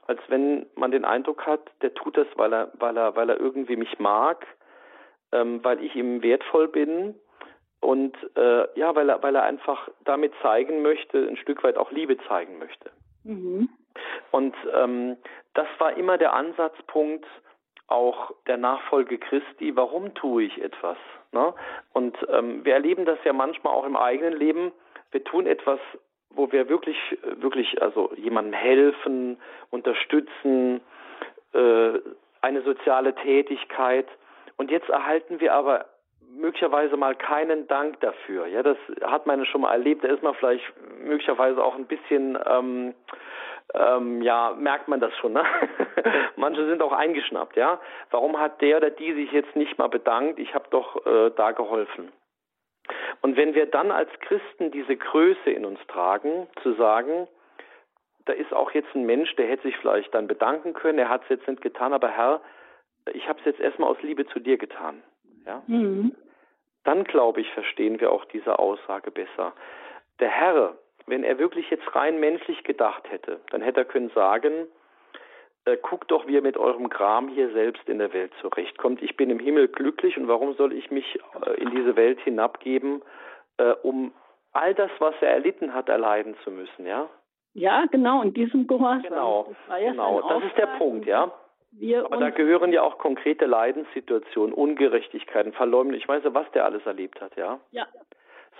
S2: als wenn man den Eindruck hat, der tut das, weil er, weil er, weil er irgendwie mich mag, ähm, weil ich ihm wertvoll bin und äh, ja, weil er, weil er einfach damit zeigen möchte, ein Stück weit auch Liebe zeigen möchte. Mhm. Und ähm, das war immer der Ansatzpunkt auch der Nachfolge Christi. Warum tue ich etwas? Ne? Und ähm, wir erleben das ja manchmal auch im eigenen Leben, wir tun etwas, wo wir wirklich, wirklich, also jemandem helfen, unterstützen, äh, eine soziale Tätigkeit. Und jetzt erhalten wir aber möglicherweise mal keinen Dank dafür. Ja, das hat man schon mal erlebt. Da ist man vielleicht möglicherweise auch ein bisschen, ähm, ähm, ja, merkt man das schon. Ne? Manche sind auch eingeschnappt. Ja, warum hat der oder die sich jetzt nicht mal bedankt? Ich habe doch äh, da geholfen. Und wenn wir dann als Christen diese Größe in uns tragen, zu sagen, da ist auch jetzt ein Mensch, der hätte sich vielleicht dann bedanken können, er hat es jetzt nicht getan, aber Herr, ich habe es jetzt erstmal aus Liebe zu dir getan. Ja? Mhm. Dann, glaube ich, verstehen wir auch diese Aussage besser. Der Herr, wenn er wirklich jetzt rein menschlich gedacht hätte, dann hätte er können sagen, äh, guckt doch, wie ihr mit eurem Gram hier selbst in der Welt zurechtkommt. Ich bin im Himmel glücklich und warum soll ich mich äh, in diese Welt hinabgeben, äh, um all das, was er erlitten hat, erleiden zu müssen, ja?
S3: Ja, genau, in diesem Gehorsam.
S2: Genau, das, ja genau. das ist der Punkt, ja. Wir Aber da gehören ja auch konkrete Leidenssituationen, Ungerechtigkeiten, Verleumdung. Ich weiß ja, was der alles erlebt hat, ja?
S3: Ja.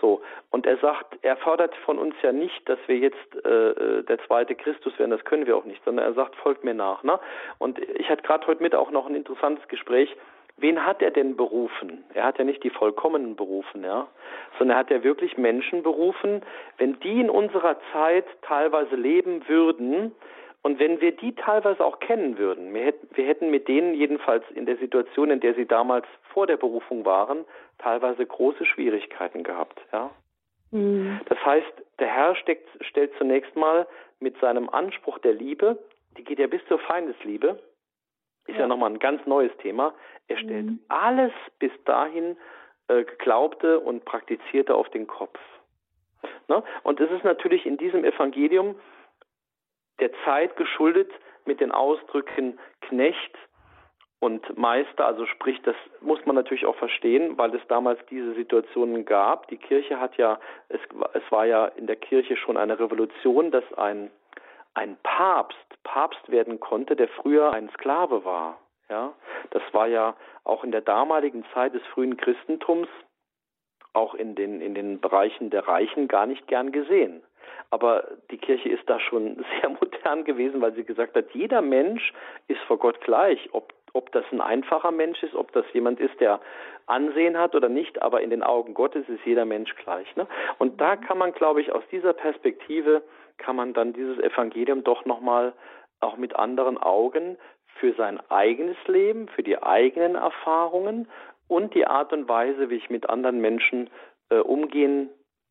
S2: So, und er sagt, er fordert von uns ja nicht, dass wir jetzt äh, äh, der zweite Christus werden, das können wir auch nicht, sondern er sagt, folgt mir nach. Ne? Und ich hatte gerade heute Mittag auch noch ein interessantes Gespräch. Wen hat er denn berufen? Er hat ja nicht die Vollkommenen berufen, ja, sondern er hat ja wirklich Menschen berufen. Wenn die in unserer Zeit teilweise leben würden, und wenn wir die teilweise auch kennen würden, wir hätten, wir hätten mit denen jedenfalls in der Situation, in der sie damals vor der Berufung waren, teilweise große Schwierigkeiten gehabt. Ja? Mhm. Das heißt, der Herr steckt, stellt zunächst mal mit seinem Anspruch der Liebe, die geht ja bis zur Feindesliebe, ist ja, ja nochmal ein ganz neues Thema. Er stellt mhm. alles bis dahin äh, Geglaubte und Praktizierte auf den Kopf. Ne? Und es ist natürlich in diesem Evangelium der Zeit geschuldet mit den Ausdrücken Knecht und Meister, also sprich, das muss man natürlich auch verstehen, weil es damals diese Situationen gab. Die Kirche hat ja, es, es war ja in der Kirche schon eine Revolution, dass ein, ein Papst Papst werden konnte, der früher ein Sklave war. Ja, das war ja auch in der damaligen Zeit des frühen Christentums, auch in den, in den Bereichen der Reichen gar nicht gern gesehen. Aber die Kirche ist da schon sehr modern gewesen, weil sie gesagt hat, jeder Mensch ist vor Gott gleich, ob, ob das ein einfacher Mensch ist, ob das jemand ist, der Ansehen hat oder nicht, aber in den Augen Gottes ist jeder Mensch gleich. Ne? Und da kann man, glaube ich, aus dieser Perspektive kann man dann dieses Evangelium doch nochmal auch mit anderen Augen für sein eigenes Leben, für die eigenen Erfahrungen und die Art und Weise, wie ich mit anderen Menschen äh, umgehen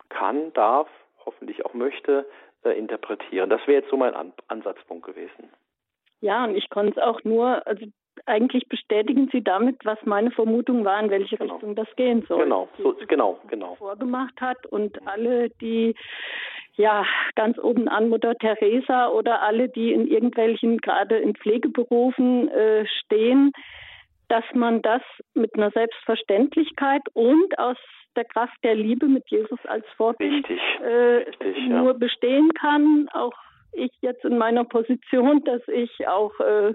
S2: kann, darf, hoffentlich auch möchte, äh, interpretieren. Das wäre jetzt so mein An Ansatzpunkt gewesen.
S3: Ja, und ich konnte es auch nur, also eigentlich bestätigen Sie damit, was meine Vermutung war, in welche genau. Richtung das gehen soll.
S2: Genau, so, genau, genau.
S3: Vorgemacht hat und alle, die ja ganz oben an Mutter Teresa oder alle, die in irgendwelchen gerade in Pflegeberufen äh, stehen, dass man das mit einer Selbstverständlichkeit und aus der Kraft der Liebe mit Jesus als Vorbild
S2: Richtig.
S3: Äh, Richtig, nur ja. bestehen kann. Auch ich jetzt in meiner Position, dass ich auch äh,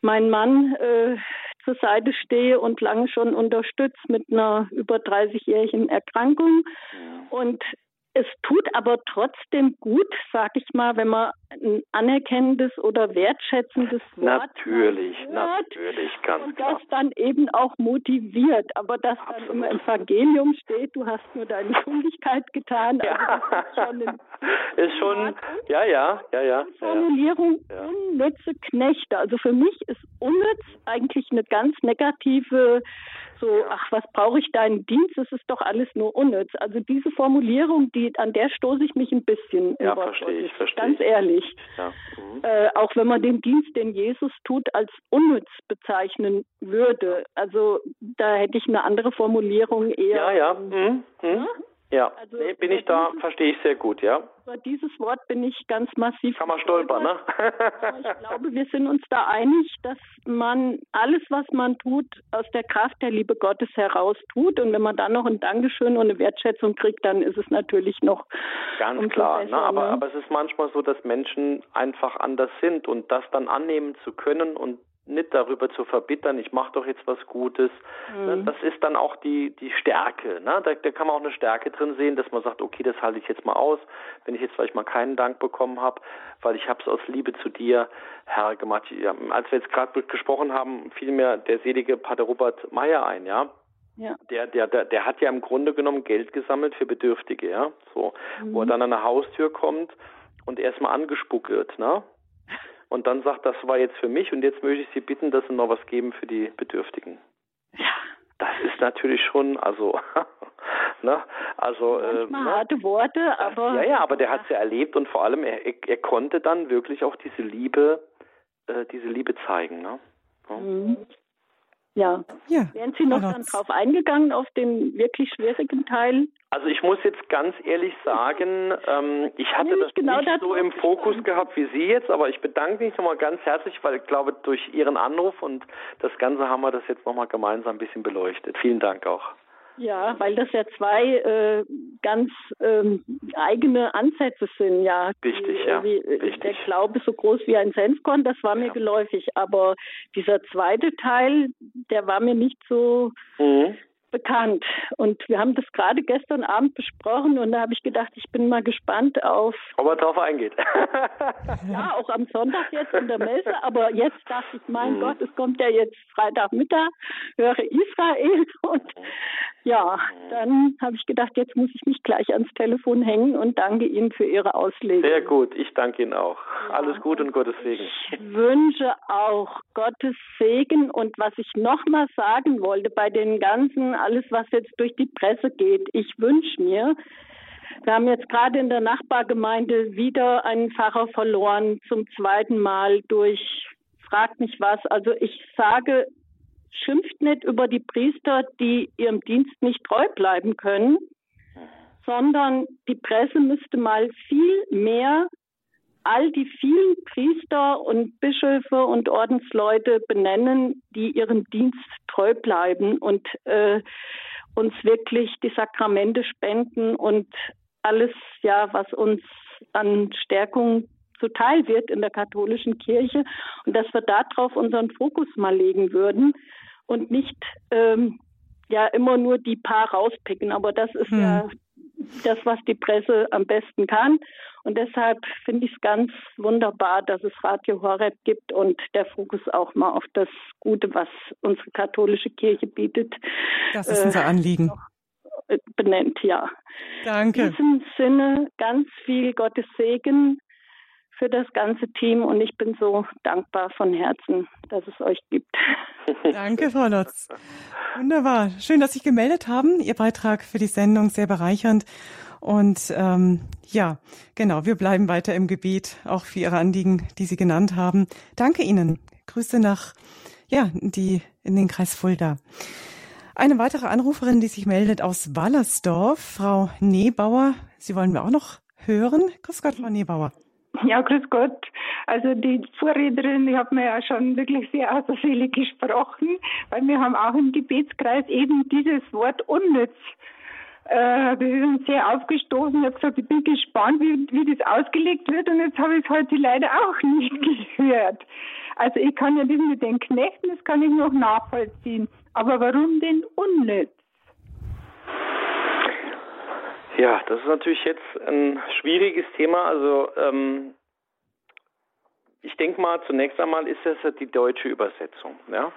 S3: meinen Mann äh, zur Seite stehe und lange schon unterstützt mit einer über 30-jährigen Erkrankung. Und es tut aber trotzdem gut, sag ich mal, wenn man ein anerkennendes oder wertschätzendes
S2: Wort natürlich, hört natürlich, ganz
S3: und das dann eben auch motiviert. Aber das Absolut. dann im Evangelium steht, du hast nur deine Schuldigkeit getan.
S2: Ja. Also ist schon, ist schon ja, ja, ja, ja.
S3: Die Formulierung ja. unnütze Knechte. Also für mich ist unnütz eigentlich eine ganz negative so, ach, was brauche ich deinen Dienst? Es ist doch alles nur unnütz. Also diese Formulierung, die an der stoße ich mich ein bisschen.
S2: Ja, verstehe ich, verstehe
S3: Ganz ehrlich. Ja. Mhm. Äh, auch wenn man den Dienst, den Jesus tut, als unnütz bezeichnen würde. Also da hätte ich eine andere Formulierung eher.
S2: Ja, ja. Mhm. Mhm. Ja, also, nee, bin ich da, verstehe ich sehr gut, ja.
S3: Über dieses Wort bin ich ganz massiv.
S2: Kann man stolpern, ne?
S3: ich glaube, wir sind uns da einig, dass man alles, was man tut, aus der Kraft der Liebe Gottes heraus tut. Und wenn man dann noch ein Dankeschön und eine Wertschätzung kriegt, dann ist es natürlich noch.
S2: Ganz klar, besser, ne? Aber, ne? aber es ist manchmal so, dass Menschen einfach anders sind und das dann annehmen zu können und nicht darüber zu verbittern, ich mache doch jetzt was Gutes. Ne, mhm. Das ist dann auch die, die Stärke. Ne? Da, da kann man auch eine Stärke drin sehen, dass man sagt, okay, das halte ich jetzt mal aus, wenn ich jetzt vielleicht mal keinen Dank bekommen habe, weil ich habe es aus Liebe zu dir, Herr, gemacht. Ja, als wir jetzt gerade gesprochen haben, fiel mir der selige Pater Robert Meyer ein, ja. Ja. Der, der, der, der hat ja im Grunde genommen Geld gesammelt für Bedürftige, ja. So, mhm. wo er mhm. dann an eine Haustür kommt und erstmal angespuckt wird, ne? Und dann sagt, das war jetzt für mich und jetzt möchte ich Sie bitten, dass Sie noch was geben für die Bedürftigen. Ja. Das ist natürlich schon, also, ne, also,
S3: äh, ne, harte Worte, aber.
S2: Ja, ja, aber der hat es ja erlebt und vor allem, er, er konnte dann wirklich auch diese Liebe, äh, diese Liebe zeigen, ne?
S3: Mhm. Ja. ja. Wären Sie noch dann drauf eingegangen, auf den wirklich schwierigen Teil?
S2: Also ich muss jetzt ganz ehrlich sagen, ähm, ich hatte das genau nicht so im Fokus gehabt wie Sie jetzt, aber ich bedanke mich nochmal ganz herzlich, weil ich glaube, durch Ihren Anruf und das Ganze haben wir das jetzt nochmal gemeinsam ein bisschen beleuchtet. Vielen Dank auch.
S3: Ja, weil das ja zwei äh, ganz ähm, eigene Ansätze sind, ja.
S2: Richtig, die, ja. Wie,
S3: äh,
S2: Richtig.
S3: Der Glaube so groß wie ein Senfkorn, das war mir ja. geläufig. Aber dieser zweite Teil, der war mir nicht so mhm bekannt. Und wir haben das gerade gestern Abend besprochen und da habe ich gedacht, ich bin mal gespannt auf.
S2: Ob er drauf eingeht.
S3: ja, auch am Sonntag jetzt in der Messe, aber jetzt dachte ich, mein mhm. Gott, es kommt ja jetzt Freitagmittag, höre Israel und ja, dann habe ich gedacht, jetzt muss ich mich gleich ans Telefon hängen und danke Ihnen für Ihre Auslegung.
S2: Sehr gut, ich danke Ihnen auch. Ja. Alles gut und Gottes Segen.
S3: Ich wünsche auch Gottes Segen und was ich nochmal sagen wollte bei den ganzen alles, was jetzt durch die Presse geht. Ich wünsche mir, wir haben jetzt gerade in der Nachbargemeinde wieder einen Pfarrer verloren, zum zweiten Mal durch, fragt mich was. Also ich sage, schimpft nicht über die Priester, die ihrem Dienst nicht treu bleiben können, sondern die Presse müsste mal viel mehr all die vielen Priester und Bischöfe und Ordensleute benennen, die ihrem Dienst treu bleiben und äh, uns wirklich die Sakramente spenden und alles, ja, was uns an Stärkung zuteil wird in der katholischen Kirche und dass wir darauf unseren Fokus mal legen würden und nicht ähm, ja immer nur die paar rauspicken. Aber das ist hm. ja das, was die Presse am besten kann. Und deshalb finde ich es ganz wunderbar, dass es Radio Horeb gibt und der Fokus auch mal auf das Gute, was unsere katholische Kirche bietet.
S1: Das ist unser Anliegen.
S3: Äh, benennt, ja.
S1: Danke.
S3: In diesem Sinne ganz viel Gottes Segen für das ganze Team und ich bin so dankbar von Herzen, dass es euch gibt.
S1: Danke, Frau Lotz. Wunderbar. Schön, dass Sie sich gemeldet haben. Ihr Beitrag für die Sendung sehr bereichernd. Und ähm, ja, genau, wir bleiben weiter im Gebet, auch für Ihre Anliegen, die Sie genannt haben. Danke Ihnen. Grüße nach, ja, die, in den Kreis Fulda. Eine weitere Anruferin, die sich meldet aus Wallersdorf, Frau Nebauer. Sie wollen wir auch noch hören. Grüß Gott, Frau Nebauer.
S4: Ja, grüß Gott. Also die Vorrednerin, die hat mir ja schon wirklich sehr aus gesprochen, weil wir haben auch im Gebetskreis eben dieses Wort unnütz äh, das ist uns sehr aufgestoßen. Ich habe gesagt, ich bin gespannt, wie, wie das ausgelegt wird und jetzt habe ich es heute leider auch nicht gehört. Also ich kann ja das mit den Knechten, das kann ich noch nachvollziehen. Aber warum denn unnütz?
S2: Ja, das ist natürlich jetzt ein schwieriges Thema. Also ähm, ich denke mal, zunächst einmal ist das die deutsche Übersetzung. Ja?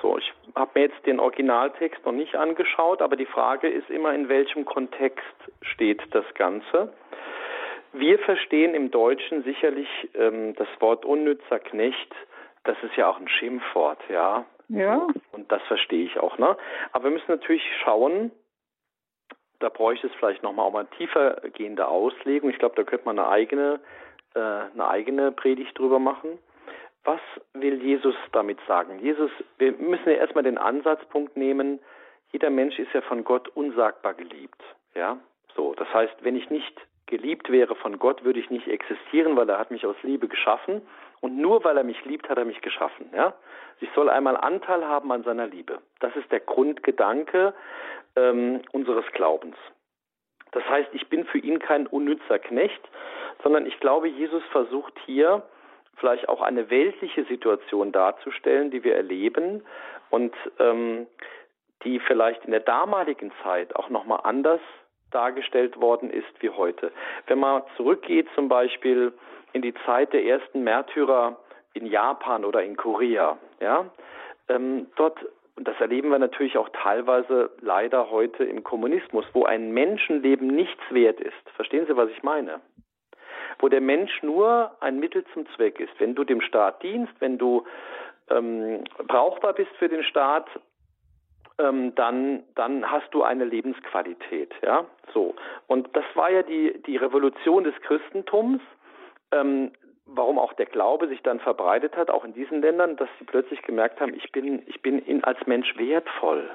S2: So, ich habe mir jetzt den Originaltext noch nicht angeschaut, aber die Frage ist immer, in welchem Kontext steht das Ganze. Wir verstehen im Deutschen sicherlich ähm, das Wort unnützer Knecht, das ist ja auch ein Schimpfwort, ja.
S4: Ja.
S2: Und das verstehe ich auch, ne? Aber wir müssen natürlich schauen, da bräuchte es vielleicht nochmal auch mal tiefer gehende Auslegung. Ich glaube, da könnte man eine eigene, äh, eine eigene Predigt drüber machen. Was will Jesus damit sagen? Jesus, wir müssen ja erstmal den Ansatzpunkt nehmen, jeder Mensch ist ja von Gott unsagbar geliebt. Ja, so. Das heißt, wenn ich nicht geliebt wäre von Gott, würde ich nicht existieren, weil er hat mich aus Liebe geschaffen. Und nur weil er mich liebt, hat er mich geschaffen. Ja? Ich soll einmal Anteil haben an seiner Liebe. Das ist der Grundgedanke ähm, unseres Glaubens. Das heißt, ich bin für ihn kein unnützer Knecht, sondern ich glaube, Jesus versucht hier vielleicht auch eine weltliche Situation darzustellen, die wir erleben und ähm, die vielleicht in der damaligen Zeit auch nochmal anders dargestellt worden ist wie heute. Wenn man zurückgeht zum Beispiel in die Zeit der ersten Märtyrer in Japan oder in Korea, ja, ähm, dort und das erleben wir natürlich auch teilweise leider heute im Kommunismus, wo ein Menschenleben nichts wert ist. Verstehen Sie, was ich meine? Wo der Mensch nur ein Mittel zum Zweck ist. Wenn du dem Staat dienst, wenn du ähm, brauchbar bist für den Staat, ähm, dann, dann hast du eine Lebensqualität. Ja, so. Und das war ja die, die Revolution des Christentums. Ähm, warum auch der Glaube sich dann verbreitet hat, auch in diesen Ländern, dass sie plötzlich gemerkt haben, ich bin, ich bin in, als Mensch wertvoll.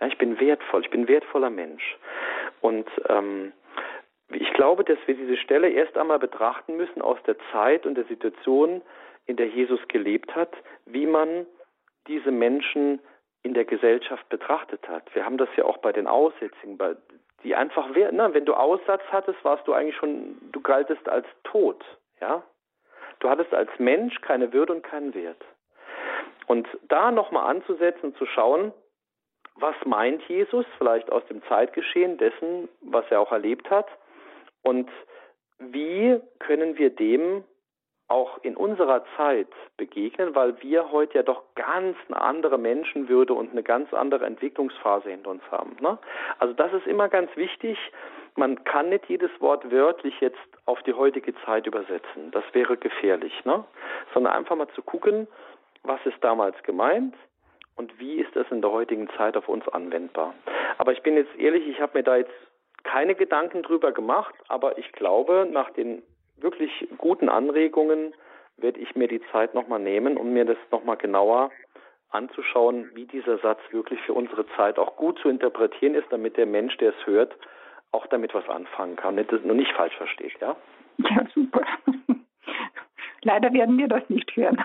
S2: Ja, ich bin wertvoll, ich bin wertvoller Mensch. Und ähm, ich glaube, dass wir diese Stelle erst einmal betrachten müssen aus der Zeit und der Situation, in der Jesus gelebt hat, wie man diese Menschen in der Gesellschaft betrachtet hat. Wir haben das ja auch bei den Aussätzigen, bei, die einfach, na, wenn du Aussatz hattest, warst du eigentlich schon, du galtest als tot, ja. Du hattest als Mensch keine Würde und keinen Wert. Und da nochmal anzusetzen und zu schauen, was meint Jesus vielleicht aus dem Zeitgeschehen dessen, was er auch erlebt hat und wie können wir dem auch in unserer Zeit begegnen, weil wir heute ja doch ganz eine andere Menschenwürde und eine ganz andere Entwicklungsphase hinter uns haben. Ne? Also das ist immer ganz wichtig, man kann nicht jedes Wort wörtlich jetzt auf die heutige Zeit übersetzen. Das wäre gefährlich, ne? Sondern einfach mal zu gucken, was ist damals gemeint und wie ist das in der heutigen Zeit auf uns anwendbar. Aber ich bin jetzt ehrlich, ich habe mir da jetzt keine Gedanken drüber gemacht, aber ich glaube, nach den wirklich guten Anregungen werde ich mir die Zeit nochmal nehmen, um mir das nochmal genauer anzuschauen, wie dieser Satz wirklich für unsere Zeit auch gut zu interpretieren ist, damit der Mensch, der es hört, auch damit was anfangen kann, nicht, nur nicht falsch versteht, ja?
S4: Ja, super. Leider werden wir das nicht hören.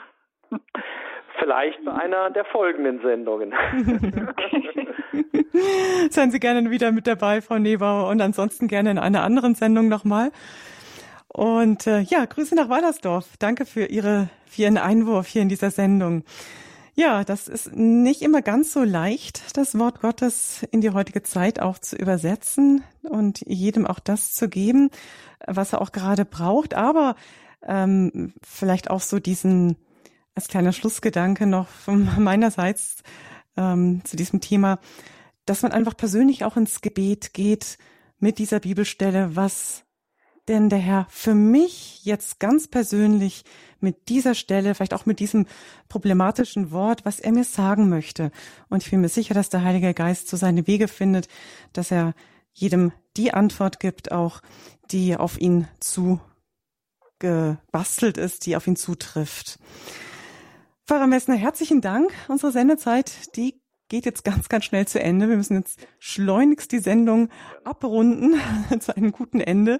S2: Vielleicht bei einer der folgenden Sendungen.
S1: Seien Sie gerne wieder mit dabei, Frau Nebauer, und ansonsten gerne in einer anderen Sendung nochmal. Und äh, ja, Grüße nach Wallersdorf. Danke für Ihre, für Ihren Einwurf hier in dieser Sendung. Ja, das ist nicht immer ganz so leicht, das Wort Gottes in die heutige Zeit auch zu übersetzen und jedem auch das zu geben, was er auch gerade braucht. Aber ähm, vielleicht auch so diesen als kleiner Schlussgedanke noch von meinerseits ähm, zu diesem Thema, dass man einfach persönlich auch ins Gebet geht mit dieser Bibelstelle, was denn der Herr für mich jetzt ganz persönlich mit dieser Stelle, vielleicht auch mit diesem problematischen Wort, was er mir sagen möchte. Und ich bin mir sicher, dass der Heilige Geist so seine Wege findet, dass er jedem die Antwort gibt, auch die auf ihn zu gebastelt ist, die auf ihn zutrifft. Pfarrer Messner, herzlichen Dank. Unsere Sendezeit, die geht jetzt ganz, ganz schnell zu Ende. Wir müssen jetzt schleunigst die Sendung abrunden zu einem guten Ende.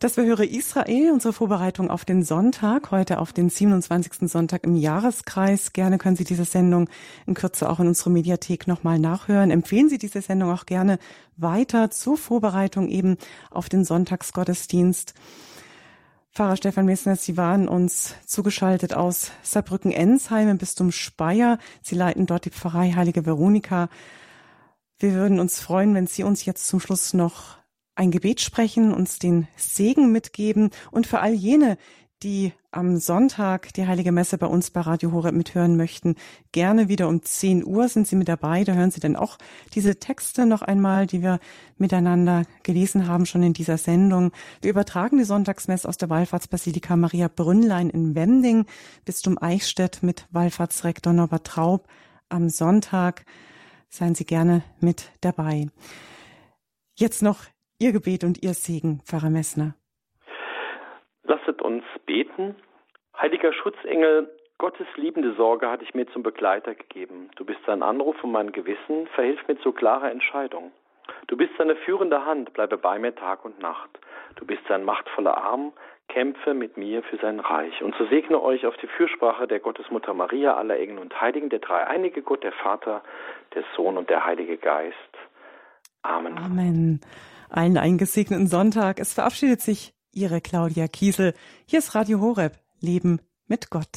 S1: Das wir höre Israel, unsere Vorbereitung auf den Sonntag, heute auf den 27. Sonntag im Jahreskreis. Gerne können Sie diese Sendung in Kürze auch in unserer Mediathek nochmal nachhören. Empfehlen Sie diese Sendung auch gerne weiter zur Vorbereitung eben auf den Sonntagsgottesdienst. Pfarrer Stefan Messner, Sie waren uns zugeschaltet aus Saarbrücken-Ensheim im Bistum Speyer. Sie leiten dort die Pfarrei Heilige Veronika. Wir würden uns freuen, wenn Sie uns jetzt zum Schluss noch ein Gebet sprechen, uns den Segen mitgeben und für all jene, die am Sonntag die Heilige Messe bei uns bei Radio Horeb mithören möchten, gerne wieder um 10 Uhr sind Sie mit dabei. Da hören Sie dann auch diese Texte noch einmal, die wir miteinander gelesen haben, schon in dieser Sendung. Wir übertragen die Sonntagsmesse aus der Wallfahrtsbasilika Maria Brünnlein in Wending bis zum Eichstätt mit Wallfahrtsrektor Norbert Traub am Sonntag. Seien Sie gerne mit dabei. Jetzt noch Ihr Gebet und Ihr Segen, Pfarrer Messner.
S2: Lasset uns beten. Heiliger Schutzengel, Gottes liebende Sorge hat dich mir zum Begleiter gegeben. Du bist sein Anruf und mein Gewissen, verhilf mir zu klarer Entscheidung. Du bist seine führende Hand, bleibe bei mir Tag und Nacht. Du bist sein machtvoller Arm, kämpfe mit mir für sein Reich. Und so segne euch auf die Fürsprache der Gottesmutter Maria, aller Engel und Heiligen, der dreieinige Gott, der Vater, der Sohn und der Heilige Geist. Amen.
S1: Amen einen eingesegneten Sonntag. Es verabschiedet sich Ihre Claudia Kiesel. Hier ist Radio Horeb. Leben mit Gott.